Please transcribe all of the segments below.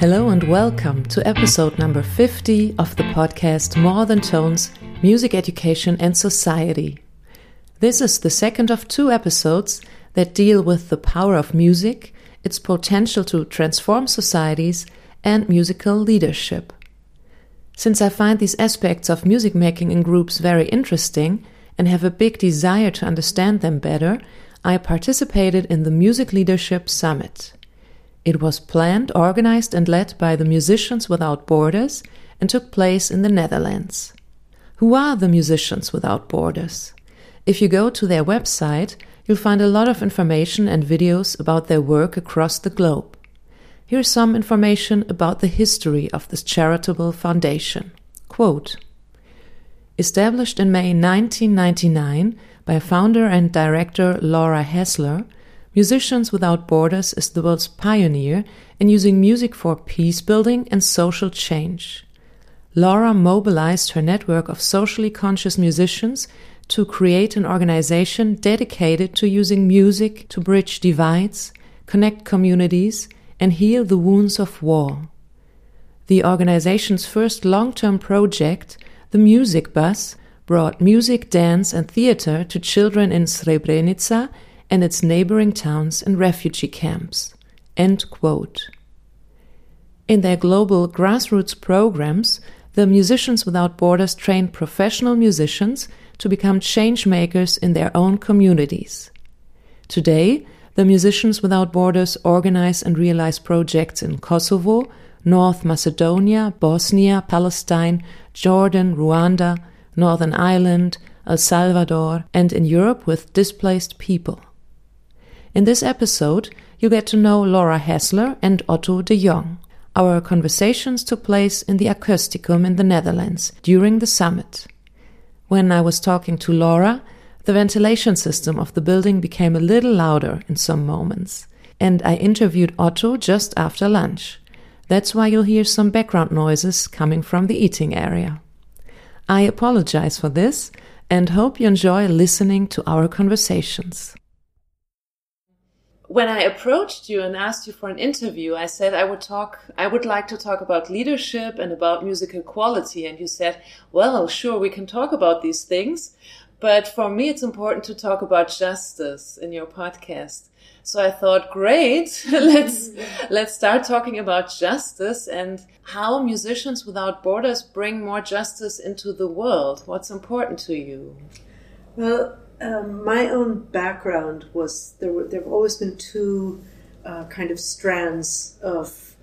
Hello and welcome to episode number 50 of the podcast More Than Tones Music Education and Society. This is the second of two episodes that deal with the power of music, its potential to transform societies, and musical leadership. Since I find these aspects of music making in groups very interesting and have a big desire to understand them better, I participated in the Music Leadership Summit. It was planned, organized, and led by the Musicians Without Borders and took place in the Netherlands. Who are the Musicians Without Borders? If you go to their website, you'll find a lot of information and videos about their work across the globe. Here's some information about the history of this charitable foundation. Quote Established in May 1999 by founder and director Laura Hassler, Musicians Without Borders is the world's pioneer in using music for peace building and social change. Laura mobilized her network of socially conscious musicians to create an organization dedicated to using music to bridge divides, connect communities, and heal the wounds of war. The organization's first long term project, the Music Bus, brought music, dance, and theater to children in Srebrenica and its neighboring towns and refugee camps. In their global grassroots programs, the Musicians Without Borders train professional musicians to become change makers in their own communities. Today, the Musicians Without Borders organize and realize projects in Kosovo, North Macedonia, Bosnia, Palestine, Jordan, Rwanda, Northern Ireland, El Salvador, and in Europe with displaced people. In this episode, you get to know Laura Hassler and Otto de Jong. Our conversations took place in the Acousticum in the Netherlands during the summit. When I was talking to Laura, the ventilation system of the building became a little louder in some moments, and I interviewed Otto just after lunch. That's why you'll hear some background noises coming from the eating area. I apologize for this and hope you enjoy listening to our conversations when I approached you and asked you for an interview, I said I would talk, I would like to talk about leadership and about musical quality. And you said, well, sure, we can talk about these things. But for me, it's important to talk about justice in your podcast. So I thought, great, let's, let's start talking about justice and how musicians without borders bring more justice into the world. What's important to you? Well, um, my own background was there. Were, there have always been two uh, kind of strands of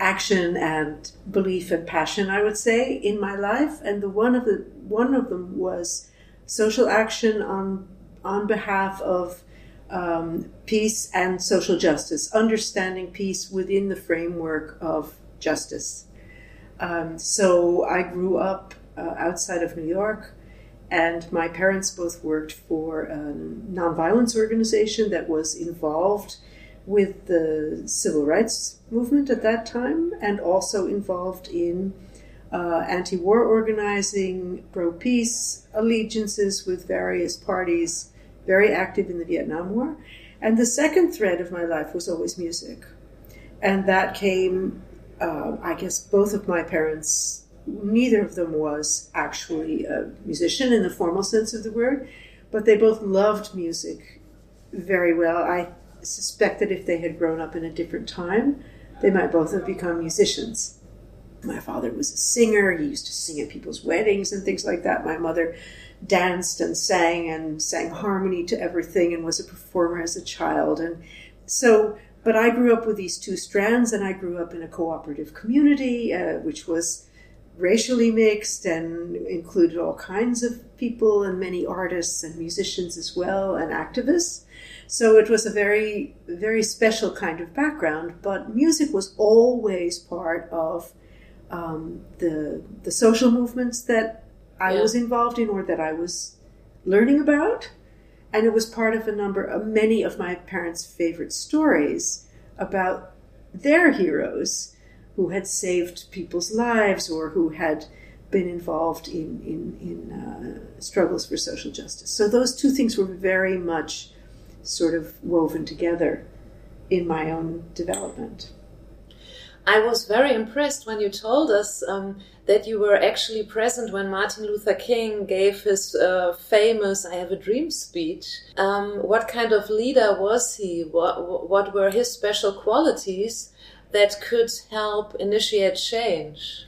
action and belief and passion. I would say in my life, and the one of the one of them was social action on on behalf of um, peace and social justice, understanding peace within the framework of justice. Um, so I grew up uh, outside of New York and my parents both worked for a nonviolence organization that was involved with the civil rights movement at that time and also involved in uh, anti war organizing, pro peace allegiances with various parties, very active in the Vietnam War. And the second thread of my life was always music. And that came, uh, I guess, both of my parents neither of them was actually a musician in the formal sense of the word, but they both loved music very well. I suspect that if they had grown up in a different time, they might both have become musicians. My father was a singer. He used to sing at people's weddings and things like that. My mother danced and sang and sang harmony to everything and was a performer as a child. And so, but I grew up with these two strands and I grew up in a cooperative community, uh, which was racially mixed and included all kinds of people and many artists and musicians as well and activists. So it was a very, very special kind of background, but music was always part of um, the, the social movements that I yeah. was involved in or that I was learning about. And it was part of a number of many of my parents' favorite stories about their heroes who had saved people's lives or who had been involved in, in, in uh, struggles for social justice. So those two things were very much sort of woven together in my own development. I was very impressed when you told us um, that you were actually present when Martin Luther King gave his uh, famous I Have a Dream speech. Um, what kind of leader was he? What, what were his special qualities that could help initiate change?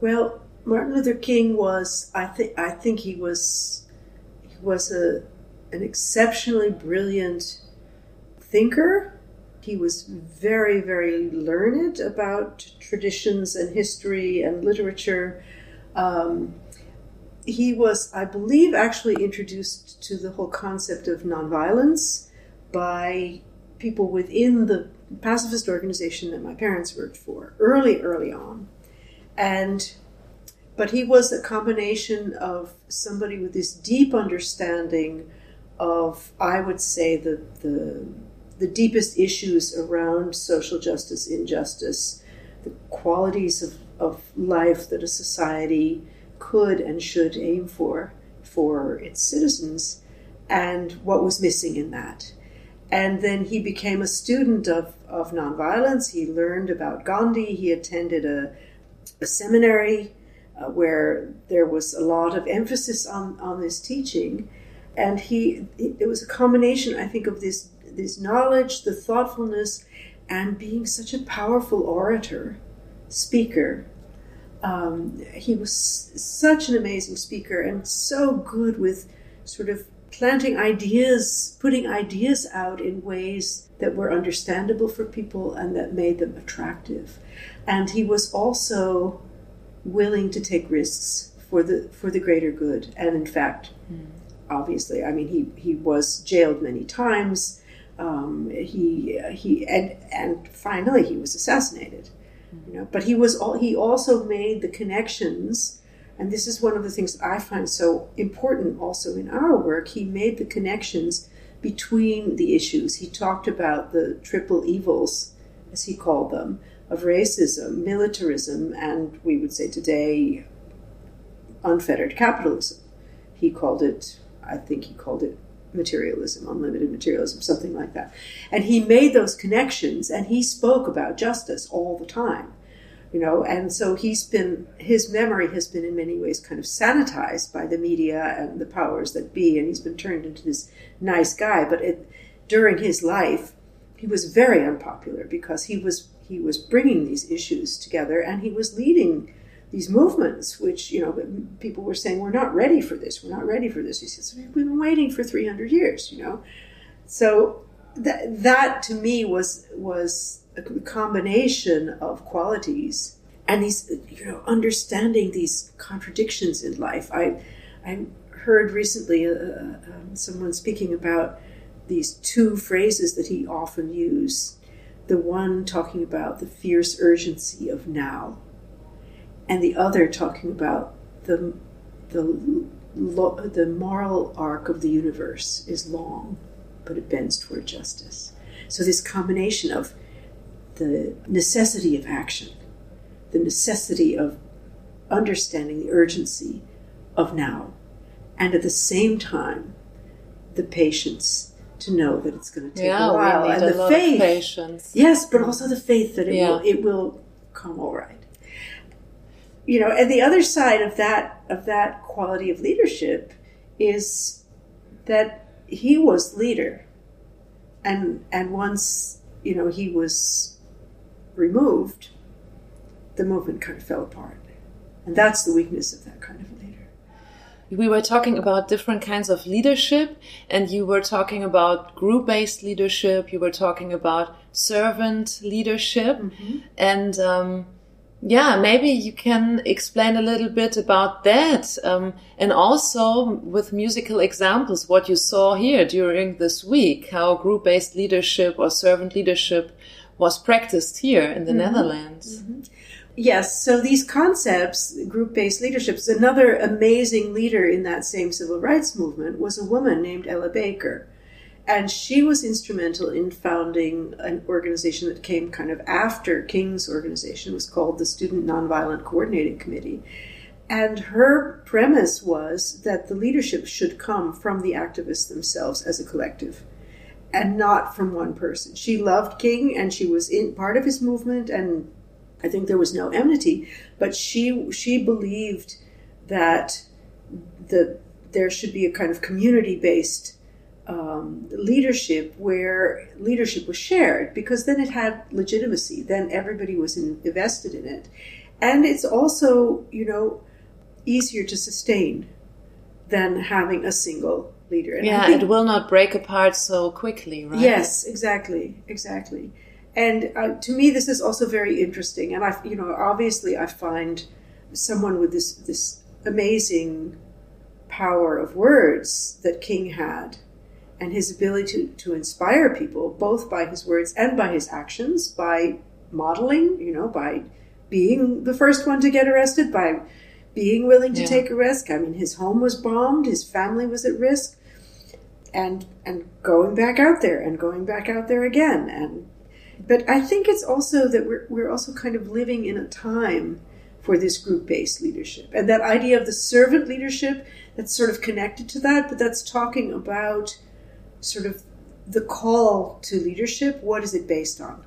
Well, Martin Luther King was, I think, I think he was, he was a, an exceptionally brilliant thinker he was very, very learned about traditions and history and literature. Um, he was, I believe, actually introduced to the whole concept of nonviolence by people within the pacifist organization that my parents worked for early, early on. And but he was a combination of somebody with this deep understanding of, I would say, the the the deepest issues around social justice, injustice, the qualities of, of life that a society could and should aim for for its citizens, and what was missing in that. And then he became a student of, of nonviolence. He learned about Gandhi. He attended a, a seminary uh, where there was a lot of emphasis on, on this teaching. And he, it was a combination, I think, of this this knowledge, the thoughtfulness, and being such a powerful orator, speaker. Um, he was such an amazing speaker and so good with sort of planting ideas, putting ideas out in ways that were understandable for people and that made them attractive. And he was also willing to take risks for the for the greater good. And in fact, mm. obviously, I mean, he he was jailed many times um, he he and and finally he was assassinated. You know, but he was all, he also made the connections, and this is one of the things I find so important also in our work. He made the connections between the issues. He talked about the triple evils, as he called them, of racism, militarism, and we would say today unfettered capitalism. He called it, I think he called it materialism, unlimited materialism, something like that. And he made those connections and he spoke about justice all the time. You know, and so he's been his memory has been in many ways kind of sanitized by the media and the powers that be, and he's been turned into this nice guy. But it, during his life, he was very unpopular because he was he was bringing these issues together and he was leading these movements, which you know people were saying we're not ready for this, we're not ready for this. He says we've been waiting for 300 years, you know. So that that to me was was a combination of qualities and these you know understanding these contradictions in life. I I heard recently uh, uh um, someone speaking about these two phrases that he often used. The one talking about the fierce urgency of now and the other talking about the the the moral arc of the universe is long, but it bends toward justice. So this combination of the necessity of action, the necessity of understanding the urgency of now, and at the same time, the patience to know that it's going to take yeah, a while, and the faith, patience. yes, but also the faith that it yeah. will it will come all right you know, and the other side of that of that quality of leadership is that he was leader, and and once you know he was removed, the movement kind of fell apart, and that's the weakness of that kind of leader. We were talking about different kinds of leadership, and you were talking about group based leadership. You were talking about servant leadership, mm -hmm. and. Um, yeah, maybe you can explain a little bit about that. Um, and also with musical examples, what you saw here during this week, how group based leadership or servant leadership was practiced here in the mm -hmm. Netherlands. Mm -hmm. Yes, so these concepts, group based leadership, another amazing leader in that same civil rights movement was a woman named Ella Baker. And she was instrumental in founding an organization that came kind of after King's organization. It was called the Student Nonviolent Coordinating Committee. And her premise was that the leadership should come from the activists themselves as a collective and not from one person. She loved King and she was in part of his movement and I think there was no enmity, but she she believed that the there should be a kind of community based um, leadership where leadership was shared because then it had legitimacy. Then everybody was in, invested in it, and it's also you know easier to sustain than having a single leader. And yeah, think, it will not break apart so quickly, right? Yes, exactly, exactly. And uh, to me, this is also very interesting. And I, you know, obviously, I find someone with this this amazing power of words that King had, and his ability to, to inspire people, both by his words and by his actions, by modeling, you know, by being the first one to get arrested, by being willing to yeah. take a risk. I mean, his home was bombed, his family was at risk, and and going back out there and going back out there again. And but I think it's also that we're we're also kind of living in a time for this group based leadership and that idea of the servant leadership that's sort of connected to that, but that's talking about sort of the call to leadership. What is it based on?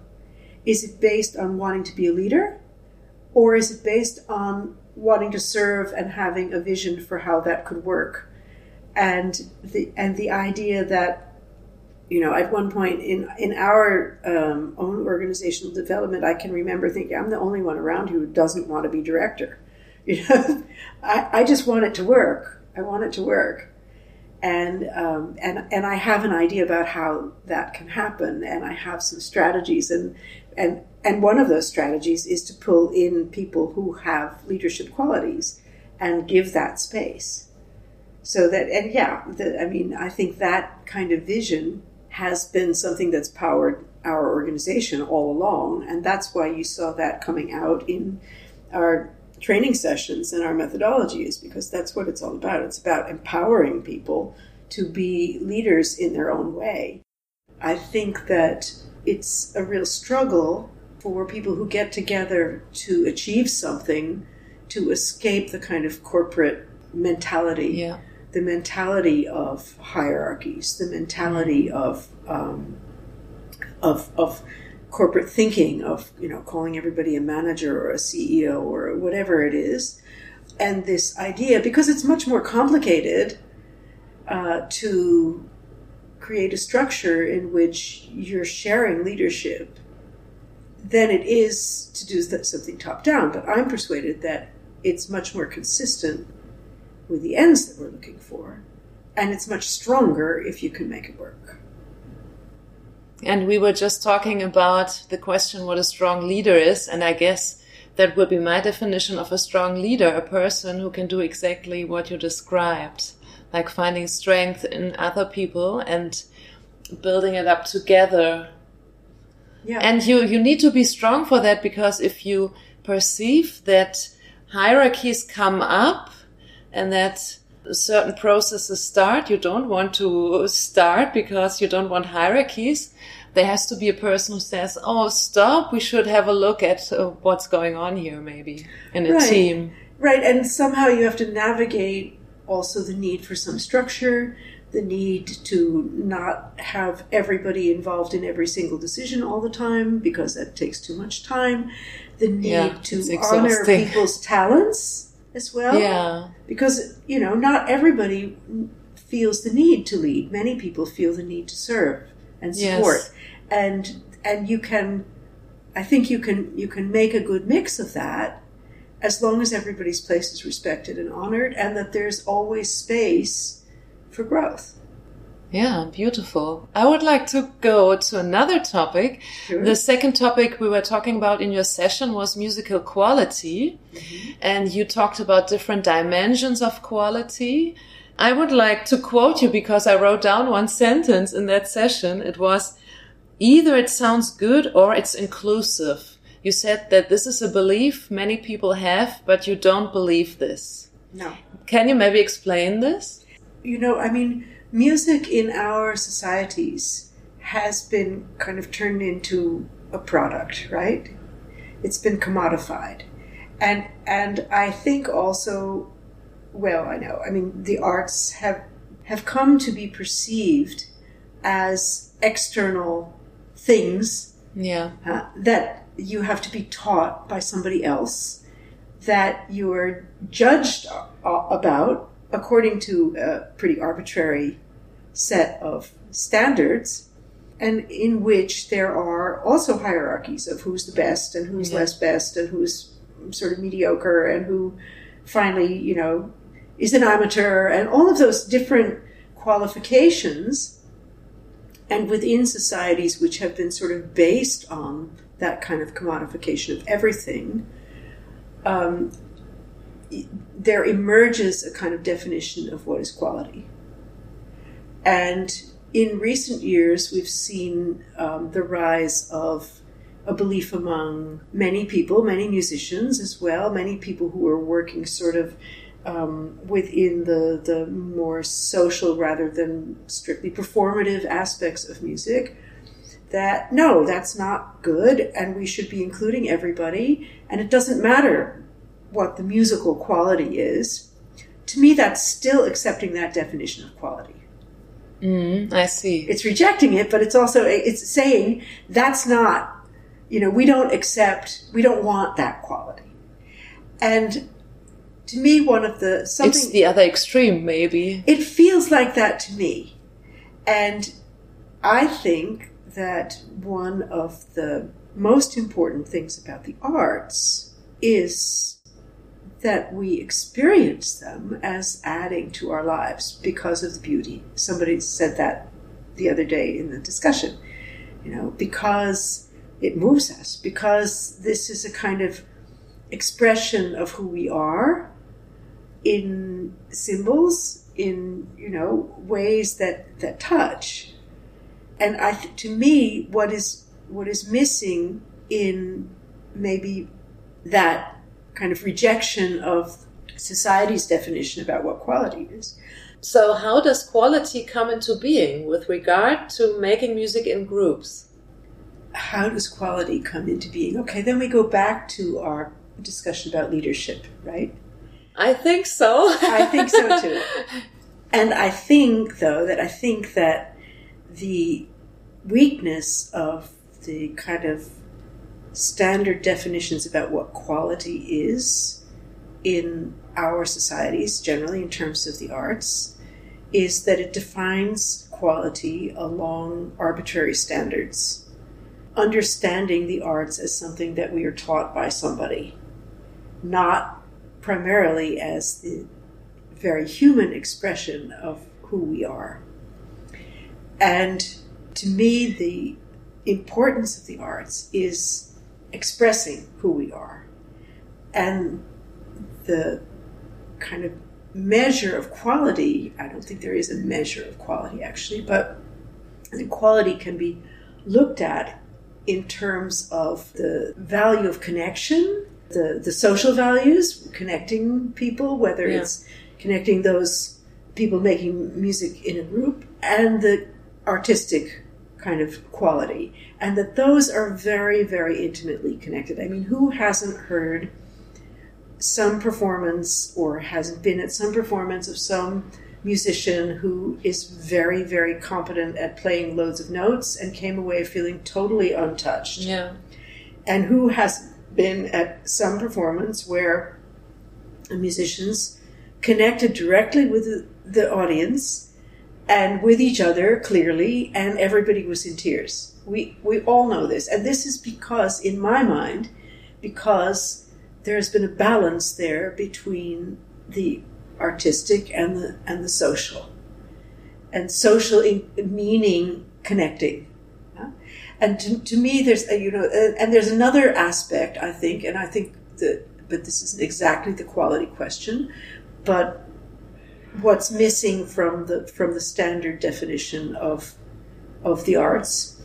Is it based on wanting to be a leader? Or is it based on wanting to serve and having a vision for how that could work? And the and the idea that you know, at one point in in our um, own organizational development, I can remember thinking, I'm the only one around who doesn't want to be director. You know, I, I just want it to work. I want it to work, and um, and and I have an idea about how that can happen, and I have some strategies, and and and one of those strategies is to pull in people who have leadership qualities and give that space so that and yeah the, i mean i think that kind of vision has been something that's powered our organization all along. And that's why you saw that coming out in our training sessions and our methodologies, because that's what it's all about. It's about empowering people to be leaders in their own way. I think that it's a real struggle for people who get together to achieve something to escape the kind of corporate mentality. Yeah the mentality of hierarchies, the mentality of um, of of corporate thinking, of you know calling everybody a manager or a CEO or whatever it is, and this idea because it's much more complicated uh, to create a structure in which you're sharing leadership than it is to do something top down. But I'm persuaded that it's much more consistent with the ends that we're looking for. And it's much stronger if you can make it work. And we were just talking about the question what a strong leader is. And I guess that would be my definition of a strong leader a person who can do exactly what you described, like finding strength in other people and building it up together. Yeah. And you, you need to be strong for that because if you perceive that hierarchies come up and that certain processes start. You don't want to start because you don't want hierarchies. There has to be a person who says, "Oh, stop! We should have a look at uh, what's going on here, maybe in a right. team." Right, and somehow you have to navigate also the need for some structure, the need to not have everybody involved in every single decision all the time because that takes too much time, the need yeah, to honor people's talents as well. Yeah. Because, you know, not everybody feels the need to lead. Many people feel the need to serve and support. Yes. And and you can I think you can you can make a good mix of that as long as everybody's place is respected and honored and that there's always space for growth. Yeah, beautiful. I would like to go to another topic. Sure. The second topic we were talking about in your session was musical quality. Mm-hmm. And you talked about different dimensions of quality. I would like to quote you because I wrote down one sentence in that session. It was either it sounds good or it's inclusive. You said that this is a belief many people have, but you don't believe this. No. Can you maybe explain this? You know, I mean, music in our societies has been kind of turned into a product, right? It's been commodified. And and I think also well, I know. I mean, the arts have have come to be perceived as external things yeah. Uh, that you have to be taught by somebody else, that you are judged about according to a pretty arbitrary set of standards, and in which there are also hierarchies of who's the best and who's yeah. less best and who's sort of mediocre and who finally, you know, is an amateur and all of those different qualifications. And within societies which have been sort of based on that kind of commodification of everything, um, there emerges a kind of definition of what is quality. And in recent years, we've seen um, the rise of a belief among many people, many musicians as well, many people who are working sort of um, within the, the more social rather than strictly performative aspects of music. That no, that's not good, and we should be including everybody, and it doesn't matter what the musical quality is. To me, that's still accepting that definition of quality. Mm, I see. It's rejecting it, but it's also it's saying that's not. You know, we don't accept. We don't want that quality. And to me, one of the something. It's the other extreme, maybe. It feels like that to me, and I think that one of the most important things about the arts is that we experience them as adding to our lives because of the beauty. Somebody said that the other day in the discussion, you know, because it moves us, because this is a kind of expression of who we are in symbols, in, you know, ways that, that touch. And I, to me, what is, what is missing in maybe that kind of rejection of society's definition about what quality is. So, how does quality come into being with regard to making music in groups? How does quality come into being? Okay, then we go back to our discussion about leadership, right? I think so. I think so too. And I think, though, that I think that the weakness of the kind of standard definitions about what quality is in our societies, generally in terms of the arts, is that it defines quality along arbitrary standards, understanding the arts as something that we are taught by somebody, not primarily as the very human expression of who we are. And to me, the importance of the arts is expressing who we are. And the kind of measure of quality, I don't think there is a measure of quality actually, but the quality can be looked at in terms of the value of connection, the, the social values, connecting people, whether yeah. it's connecting those people making music in a group, and the artistic kind of quality, and that those are very, very intimately connected. I mean, who hasn't heard some performance or hasn't been at some performance of some musician who is very, very competent at playing loads of notes and came away feeling totally untouched? Yeah. And who has been at some performance where musicians connected directly with the audience and with each other clearly, and everybody was in tears. We we all know this, and this is because, in my mind, because there has been a balance there between the artistic and the and the social, and social in, meaning connecting. And to, to me, there's a, you know, uh, and there's another aspect I think, and I think that, but this isn't exactly the quality question, but what's missing from the from the standard definition of of the arts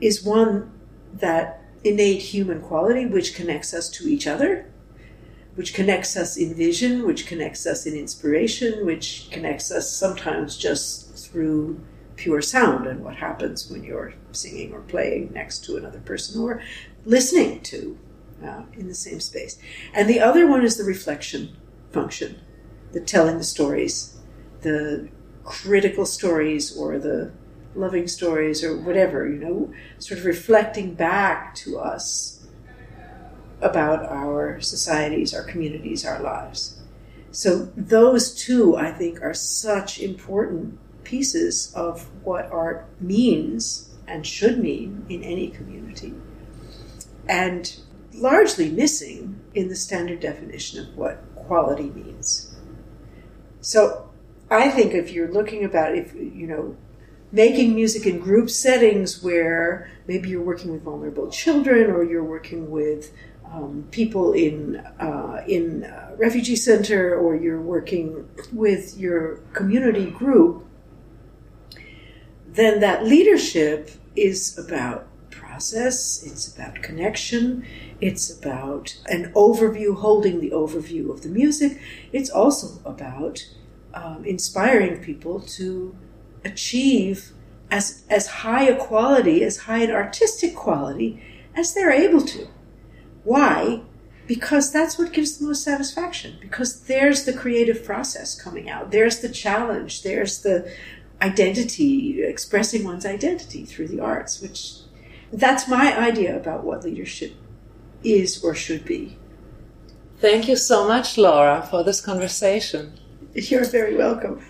is one that innate human quality which connects us to each other which connects us in vision which connects us in inspiration which connects us sometimes just through pure sound and what happens when you're singing or playing next to another person or listening to uh, in the same space. And the other one is the reflection function the telling the stories, the critical stories or the loving stories or whatever, you know, sort of reflecting back to us about our societies, our communities, our lives. So those two, I think, are such important pieces of what art means and should mean in any community. And largely missing in the standard definition of what quality means. So I think if you're looking about if you know making music in group settings where maybe you're working with vulnerable children or you're working with um, people in uh, in refugee center or you're working with your community group, then that leadership is about process. It's about connection. It's about an overview, holding the overview of the music. It's also about um, inspiring people to achieve as, as high a quality, as high an artistic quality as they're able to. Why? Because that's what gives the most satisfaction. Because there's the creative process coming out. There's the challenge. There's the identity, expressing one's identity through the arts, which that's my idea about what leadership is or should be. Thank you so much, Laura, for this conversation. You're very welcome.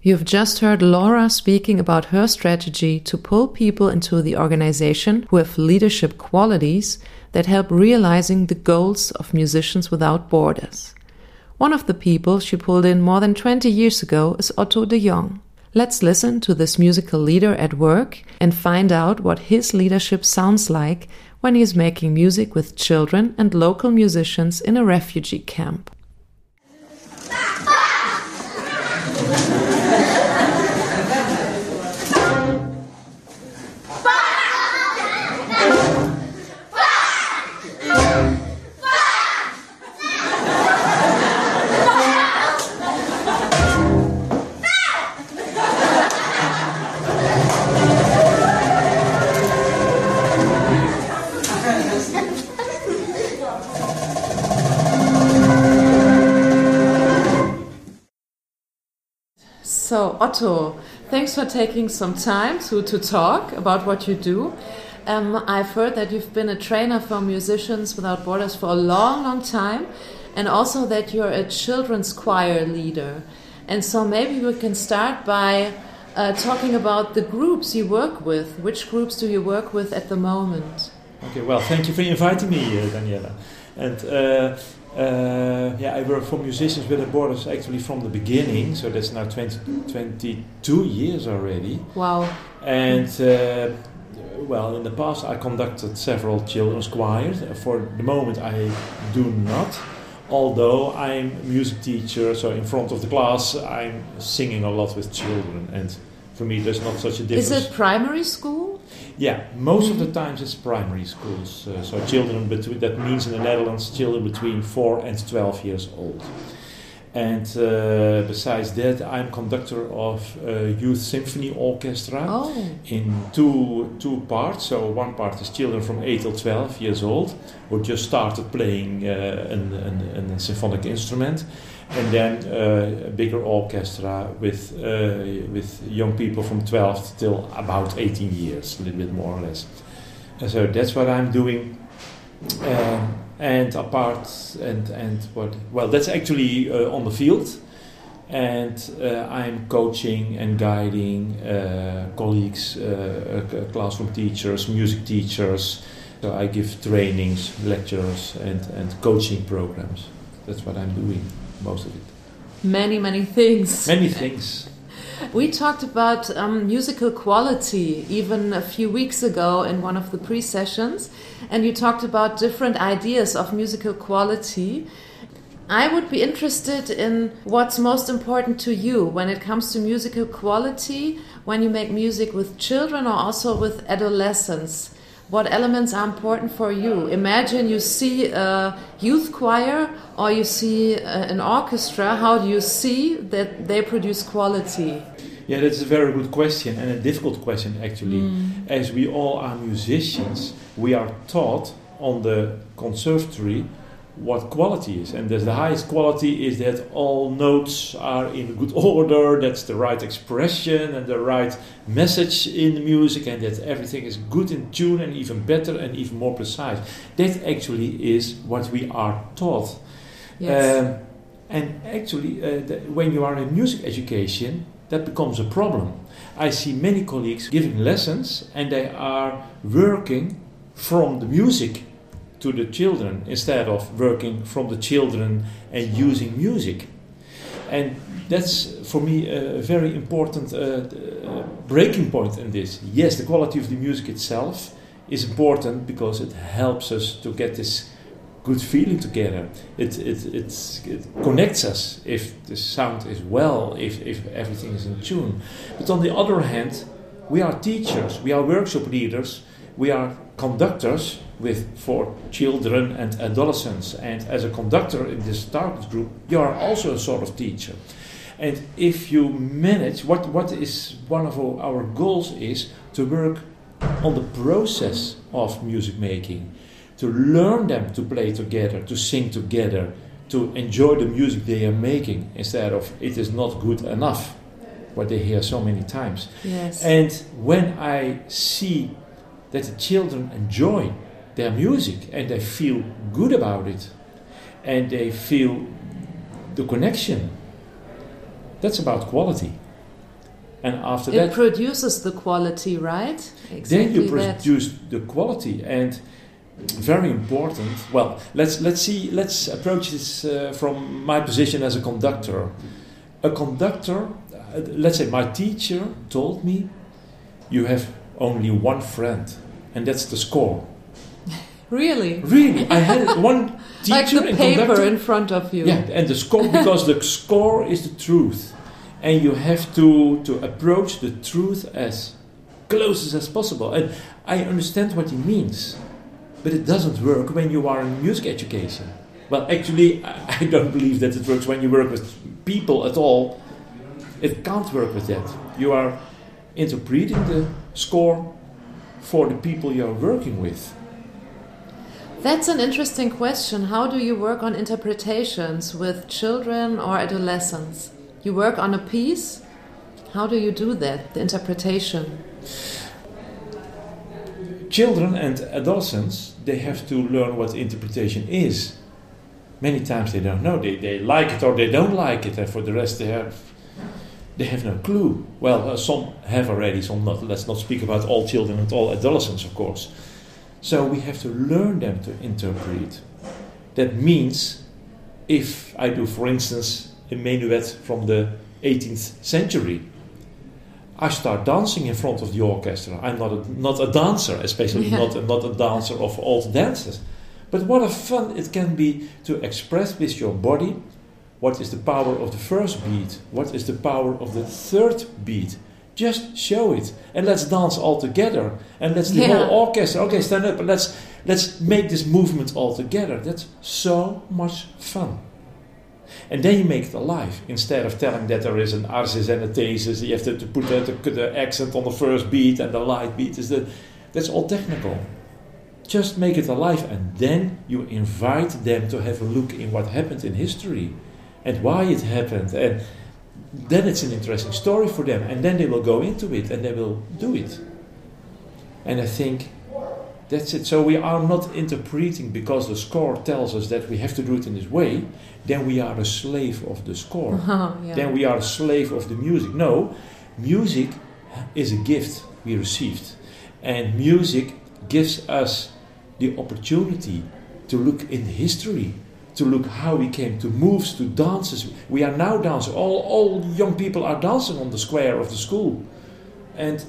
You've just heard Laura speaking about her strategy to pull people into the organization who have leadership qualities that help realizing the goals of Musicians Without Borders. One of the people she pulled in more than 20 years ago is Otto de Jong. Let's listen to this musical leader at work and find out what his leadership sounds like when he is making music with children and local musicians in a refugee camp. So, Otto, thanks for taking some time to, to talk about what you do. Um, I've heard that you've been a trainer for Musicians Without Borders for a long, long time, and also that you're a children's choir leader. And so maybe we can start by uh, talking about the groups you work with. Which groups do you work with at the moment? Okay, well, thank you for inviting me, uh, Daniela. And uh, uh, yeah, I work for Musicians Without Borders actually from the beginning, so that's now 20, 22 years already. Wow. And uh, well, in the past I conducted several children's choirs. For the moment I do not, although I'm a music teacher, so in front of the class I'm singing a lot with children, and for me there's not such a difference. Is it primary school? Yeah, most of the times it's primary schools. Uh, so children between that means in the Netherlands children between four and twelve years old. And uh, besides that, I'm conductor of a youth symphony orchestra oh. in two two parts. So one part is children from eight till twelve years old who just started playing uh, an, an, an symphonic instrument, and then uh, a bigger orchestra with uh, with young people from 12 till about 18 years, a little bit more or less. And so that's what I'm doing. Um, and apart and and what well that's actually uh, on the field and uh, I'm coaching and guiding uh, colleagues, uh, classroom teachers, music teachers. So I give trainings, lectures, and, and coaching programs. That's what I'm doing most of it. Many, many things. Many things. We talked about um, musical quality even a few weeks ago in one of the pre sessions, and you talked about different ideas of musical quality. I would be interested in what's most important to you when it comes to musical quality when you make music with children or also with adolescents what elements are important for you. Imagine you see a youth choir or you see an orchestra. How do you see that they produce quality? Yeah, that's a very good question and a difficult question actually. Mm. As we all are musicians, we are taught on the conservatory what quality is. And there's the highest quality is that all notes are in good order, that's the right expression and the right message in the music, and that everything is good in tune and even better and even more precise. That actually is what we are taught. Yes. Um, and actually, uh, the, when you are in music education, that becomes a problem. I see many colleagues giving lessons and they are working from the music to the children instead of working from the children and using music. And that's for me a very important uh, uh, breaking point in this. Yes, the quality of the music itself is important because it helps us to get this good feeling together. It, it, it, it connects us if the sound is well, if, if everything is in tune. But on the other hand, we are teachers, we are workshop leaders, we are conductors with for children and adolescents. And as a conductor in this target group, you are also a sort of teacher. And if you manage, what, what is one of our, our goals is to work on the process of music making, to learn them to play together, to sing together, to enjoy the music they are making instead of it is not good enough, what they hear so many times. yes. And when I see that the children enjoy their music and they feel good about it and they feel the connection, that's about quality. And after it that, it produces the quality, right? Exactly then you that. produce the quality and very important well let's let's see let's approach this uh, from my position as a conductor a conductor uh, let's say my teacher told me you have only one friend and that's the score Really? really i had one teacher Like the and paper conductor in front of you. yeah, and the score because the score is the truth, and you have to to approach the truth as close as possible. And I understand what he means, but it doesn't work when you are in music education. Well, actually, I I don't believe that it works when you work with people at all. It can't work with that. You are interpreting the score for the people you are working with. That's an interesting question. How do you work on interpretations with children or adolescents? You work on a piece. How do you do that, the interpretation? children and adolescents they have to learn what interpretation is many times they don't know they, they like it or they don't like it and for the rest they have they have no clue well uh, some have already some not let's not speak about all children and all adolescents of course so we have to learn them to interpret that means if i do for instance a minuet from the 18th century I start dancing in front of the orchestra. I'm not a, not a dancer, especially Yeah. not, a, not a dancer of old dances. But what a fun it can be to express with your body what is the power of the first beat, what is the power of the third beat. Just show it and let's dance all together. And let's the Yeah. whole orchestra. Okay, stand up and let's let's make this movement all together. That's so much fun. And then you make it alive instead of telling that there is an arsis and a thesis. You have to, to put the, the, the accent on the first beat and the light beat is the. That's all technical. Just make it alive, and then you invite them to have a look in what happened in history, and why it happened, and then it's an interesting story for them, and then they will go into it and they will do it. And I think that's it. So we are not interpreting because the score tells us that we have to do it in this way. Then we are a slave of the score. Yeah. Then we are a slave of the music. No, music is a gift we received, and music gives us the opportunity to look in history, to look how we came to moves, to dances. We are now dancing. All all young people are dancing on the square of the school, and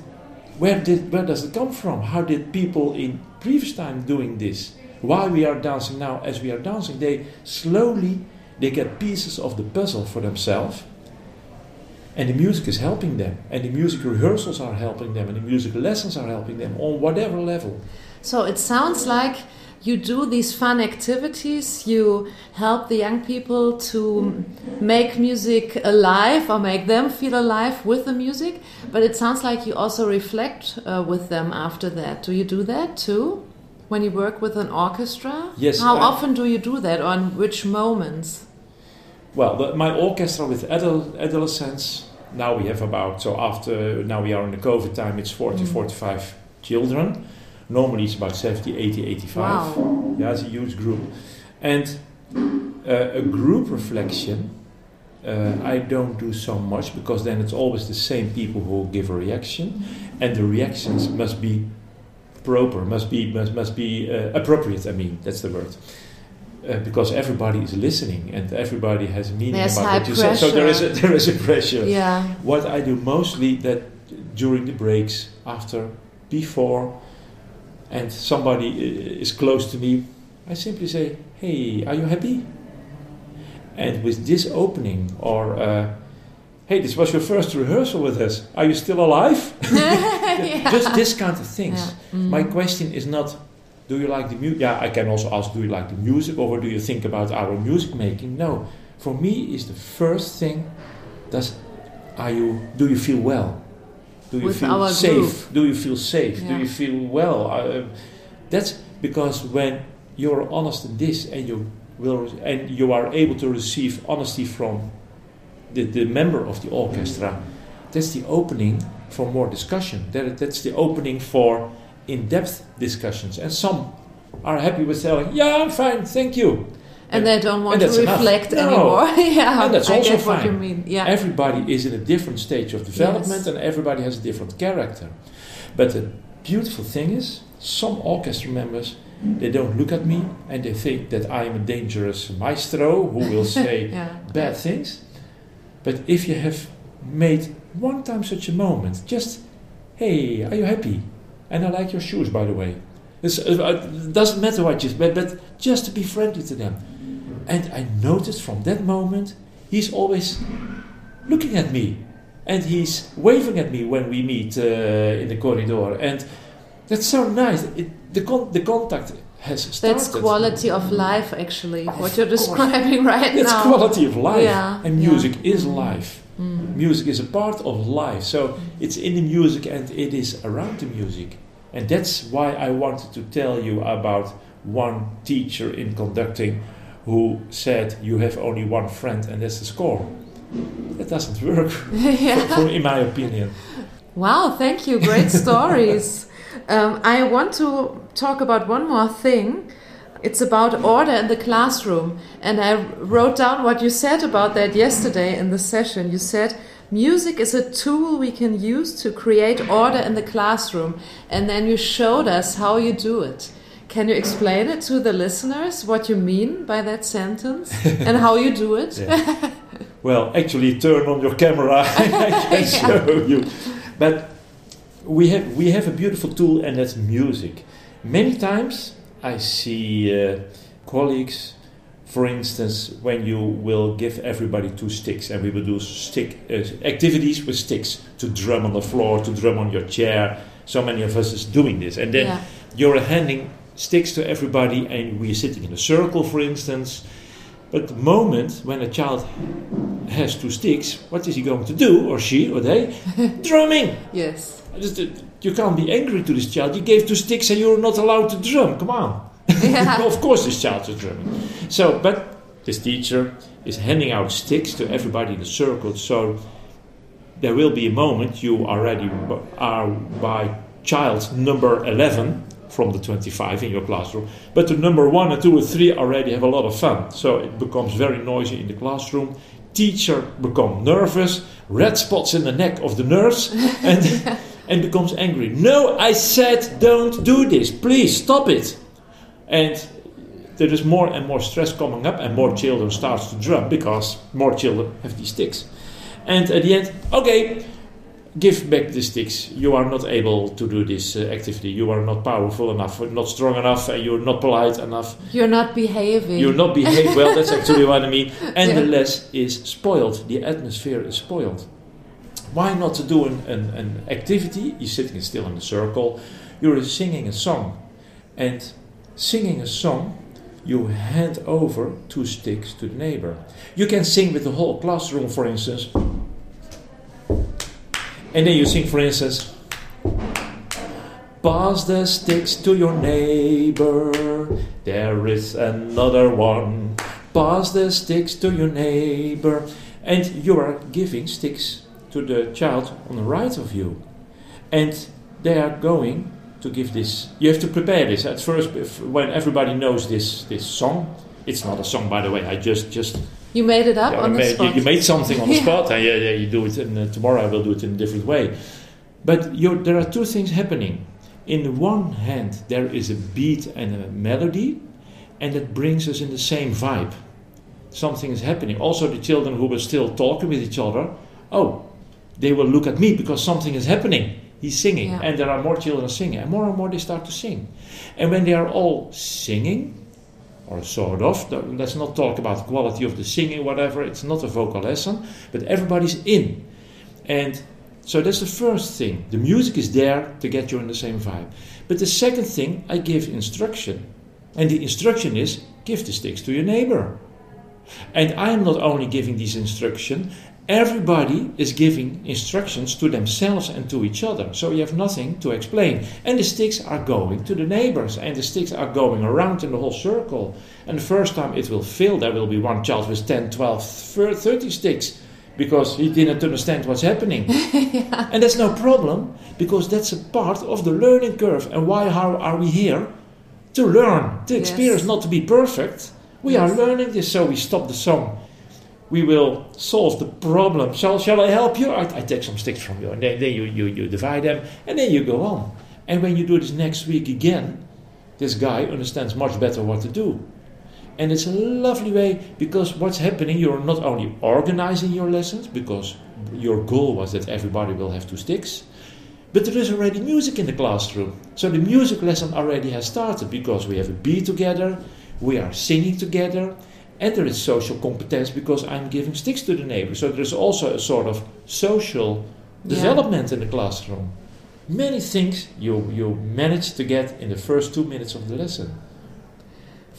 where did where does it come from? How did people in previous time doing this? Why we are dancing now as we are dancing? They slowly they get pieces of the puzzle for themselves, and the music is helping them, and the music rehearsals are helping them, and the music lessons are helping them on whatever level. So it sounds like you do these fun activities, you help the young people to make music alive or make them feel alive with the music, but it sounds like you also reflect uh, with them after that. Do you do that too? When you work with an orchestra? Yes, How I- often do you do that? On which moments? Well, the, my orchestra with adol- adolescents, now we have about, so after, now we are in the COVID time, it's 40, Mm. 45 children. Normally it's about 70, 80, 85. Wow. Yeah, it's a huge group. And uh, a group reflection, uh, I don't do so much because then it's always the same people who give a reaction, and the reactions must be proper, must be must, must be uh, appropriate. I mean, that's the word. Uh, because everybody is listening and everybody has meaning There's about what you say. So there is a, pressure. there is a pressure. Yeah. What I do mostly that during the breaks, after, before, and somebody is close to me, I simply say, "Hey, are you happy?" And with this opening, or uh, "Hey, this was your first rehearsal with us. Are you still alive?" Yeah. Just this kind of things. Yeah. Mm. My question is not, do you like the music? Yeah, I can also ask, do you like the music, or what do you think about our music making? No, for me is the first thing. Does are you? Do you feel well? Do you feel safe? group. Do you feel safe? Do you feel well? Uh, that's because when you're honest in this, and you will, and you are able to receive honesty from the, the member of the orchestra, that's the opening for more discussion. That, that's the opening for in-depth discussions. And some are happy with telling, "Yeah, I'm fine, thank you." And they don't want to reflect No. anymore. yeah, And that's I also get what you mean. Yeah. Everybody is in a different stage of development, Yes. and everybody has a different character. But the beautiful thing is, some orchestra members they don't look at me and they think that I am a dangerous maestro who will say yeah. bad things. But if you have made one time such a moment, just, hey, are you happy? And I like your shoes, by the way. It's, uh, it doesn't matter what you, but, but just to be friendly to them. And I noticed from that moment, he's always looking at me. And he's waving at me when we meet uh, in the corridor. And that's so nice. It, the, con- the contact has started. That's quality of life, actually, what you're course. describing right It's now. quality of life. Yeah, And yeah. music is life. Mm. Music is a part of life. So it's in the music and it is around the music. And that's why I wanted to tell you about one teacher in conducting who said you have only one friend and that's the score. That doesn't work, yeah. for, in my opinion. Wow, thank you. Great stories. Um, I want to talk about one more thing. It's about order in the classroom. And I wrote down what you said about that yesterday in the session. You said, Music is a tool we can use to create order in the classroom. And then you showed us how you do it. Can you explain it to the listeners what you mean by that sentence and how you do it? Yeah. well, actually, turn on your camera. I can show you. But we have we have a beautiful tool, and that's music. Many times I see uh, colleagues, for instance, when you will give everybody two sticks, and we will do stick uh, activities with sticks to drum on the floor, to drum on your chair. So many of us is doing this, and then Yeah. you're handing sticks to everybody, and we're sitting in a circle, for instance. But the moment when a child has two sticks, what is he going to do, or she, or they? Drumming! Yes. Just, uh, You can't be angry to this child. You gave two sticks and you're not allowed to drum. Come on. Yeah. of course, this child is drumming. So, but this teacher is handing out sticks to everybody in the circle. So there will be a moment you already are by child number 11 from the 25 in your classroom, but the number one and two and three already have a lot of fun. So it becomes very noisy in the classroom. Teacher become nervous, red spots in the neck of the nerves, and and becomes angry. No, I said don't do this. Please stop it. And there is more and more stress coming up, and more children start to drum because more children have these sticks. And at the end, okay, give back the sticks. You are not able to do this uh, activity. You are not powerful enough, not strong enough, and you're not polite enough. You're not behaving. You're not behaved well. That's actually what I mean. And the less is spoiled. The atmosphere is spoiled. Why not to do an, an, an activity? You're sitting still in a circle. You're singing a song, and singing a song, you hand over two sticks to the neighbor. You can sing with the whole classroom, for instance, and then you sing, for instance, Pass the sticks to your neighbor. There is another one. Pass the sticks to your neighbor. And you are giving sticks to the child on the right of you. And they are going to give this. You have to prepare this at first. When everybody knows this this song, it's not a song, by the way. I just just you made it up yeah, on the made, spot. You, you made something on the Yeah. spot, and yeah, yeah, you do it. And uh, tomorrow I will do it in a different way. But you there are two things happening. In one hand, there is a beat and a melody, and it brings us in the same vibe. Something is happening. Also, the children who were still talking with each other, oh, they will look at me because something is happening. He's singing, Yeah. and there are more children singing, and more and more they start to sing. And when they are all singing, or sort of, let's not talk about the quality of the singing, whatever, it's not a vocal lesson, but everybody's in. And so that's the first thing. The music is there to get you in the same vibe. But the second thing, I give instruction. And the instruction is give the sticks to your neighbor. And I am not only giving these instructions, everybody is giving instructions to themselves and to each other. So you have nothing to explain. And the sticks are going to the neighbors, and the sticks are going around in the whole circle. And the first time it will fail, there will be one child with 10, 12, 30 sticks because he didn't understand what's happening. And that's no problem because that's a part of the learning curve. And why how are we here? To learn, to Yes. experience, not to be perfect. We are learning this, so we stop the song. We will solve the problem. Shall, shall I help you? I, I take some sticks from you, and then, then you, you, you divide them, and then you go on. And when you do this next week again, this guy understands much better what to do. And it's a lovely way because what's happening, you're not only organizing your lessons, because your goal was that everybody will have two sticks, but there is already music in the classroom. So the music lesson already has started because we have a beat together, we are singing together, and there is social competence because I'm giving sticks to the neighbor. So there is also a sort of social Yeah. development in the classroom. Many things you, you manage to get in the first two minutes of the lesson.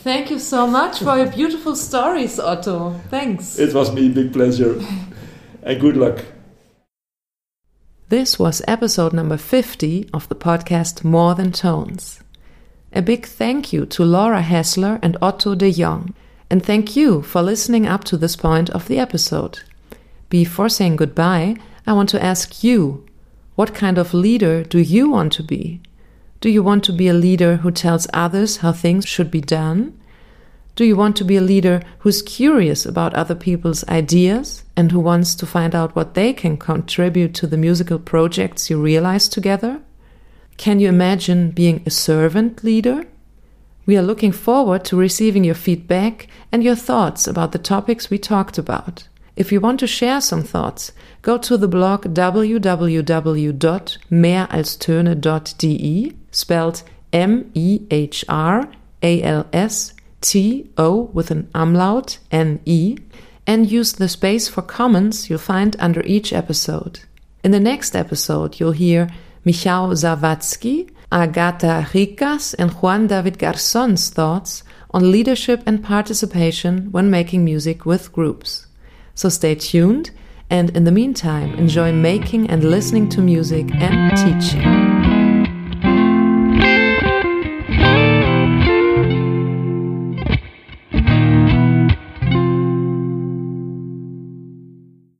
Thank you so much for your beautiful stories, Otto. Thanks. It was me a big pleasure. and good luck. This was episode number 50 of the podcast More Than Tones. A big thank you to Laura Hassler and Otto de Jong, and thank you for listening up to this point of the episode. Before saying goodbye, I want to ask you what kind of leader do you want to be? Do you want to be a leader who tells others how things should be done? Do you want to be a leader who's curious about other people's ideas and who wants to find out what they can contribute to the musical projects you realize together? Can you imagine being a servant leader? We are looking forward to receiving your feedback and your thoughts about the topics we talked about. If you want to share some thoughts, go to the blog www.mehralstöne.de, spelled M E H R A L S T O with an umlaut N E, and use the space for comments you'll find under each episode. In the next episode, you'll hear Michał Zawadzki, Agata Ricas, and Juan David Garzon's thoughts on leadership and participation when making music with groups. So stay tuned, and in the meantime, enjoy making and listening to music and teaching.